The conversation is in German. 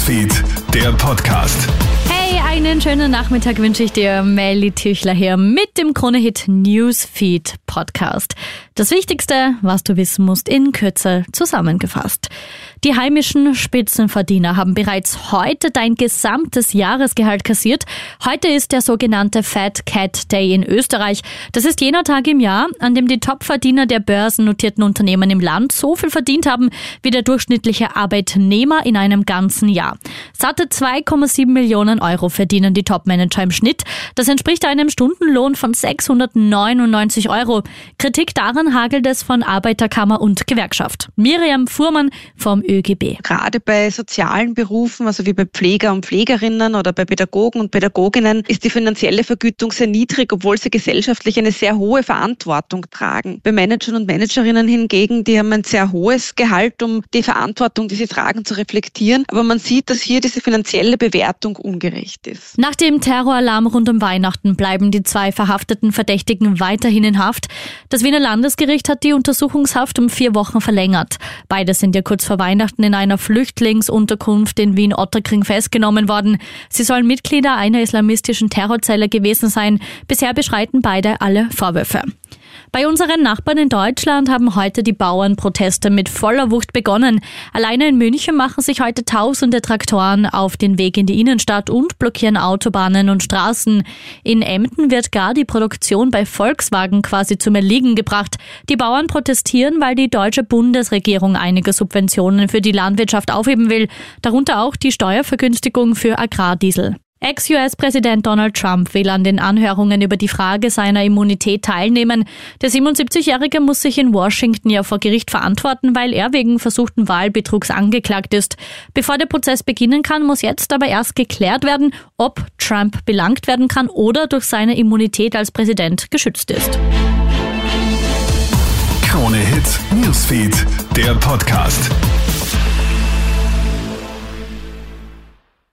Newsfeed, der Podcast. Hey, einen schönen Nachmittag wünsche ich dir. Melly Tüchler hier mit dem Kronehit Newsfeed Podcast. Das Wichtigste, was du wissen musst, in Kürze zusammengefasst. Die heimischen Spitzenverdiener haben bereits heute dein gesamtes Jahresgehalt kassiert. Heute ist der sogenannte Fat Cat Day in Österreich. Das ist jener Tag im Jahr, an dem die Topverdiener der börsennotierten Unternehmen im Land so viel verdient haben wie der durchschnittliche Arbeitnehmer in einem ganzen Jahr. Satte 2,7 Millionen Euro verdienen die Topmanager im Schnitt. Das entspricht einem Stundenlohn von 699 Euro. Kritik daran hagelt es von Arbeiterkammer und Gewerkschaft. Miriam Fuhrmann vom ÖGB. Gerade bei sozialen Berufen, also wie bei Pfleger und Pflegerinnen oder bei Pädagogen und Pädagoginnen, ist die finanzielle Vergütung sehr niedrig, obwohl sie gesellschaftlich eine sehr hohe Verantwortung tragen. Bei Managern und Managerinnen hingegen, die haben ein sehr hohes Gehalt, um die Verantwortung, die sie tragen, zu reflektieren. Aber man sieht, dass hier diese finanzielle Bewertung ungerecht ist. Nach dem Terroralarm rund um Weihnachten bleiben die zwei verhafteten Verdächtigen weiterhin in Haft. Das Wiener Landesgericht hat die Untersuchungshaft um vier Wochen verlängert. Beide sind ja kurz vor Weihnachten Weihnachten in einer Flüchtlingsunterkunft in Wien-Otterkring festgenommen worden. Sie sollen Mitglieder einer islamistischen Terrorzelle gewesen sein. Bisher beschreiten beide alle Vorwürfe. Bei unseren Nachbarn in Deutschland haben heute die Bauernproteste mit voller Wucht begonnen. Alleine in München machen sich heute tausende Traktoren auf den Weg in die Innenstadt und blockieren Autobahnen und Straßen. In Emden wird gar die Produktion bei Volkswagen quasi zum Erliegen gebracht. Die Bauern protestieren, weil die deutsche Bundesregierung einige Subventionen für die Landwirtschaft aufheben will, darunter auch die Steuervergünstigung für Agrardiesel. Ex-US-Präsident Donald Trump will an den Anhörungen über die Frage seiner Immunität teilnehmen. Der 77-Jährige muss sich in Washington ja vor Gericht verantworten, weil er wegen versuchten Wahlbetrugs angeklagt ist. Bevor der Prozess beginnen kann, muss jetzt aber erst geklärt werden, ob Trump belangt werden kann oder durch seine Immunität als Präsident geschützt ist. Krone Hits, Newsfeed, der Podcast.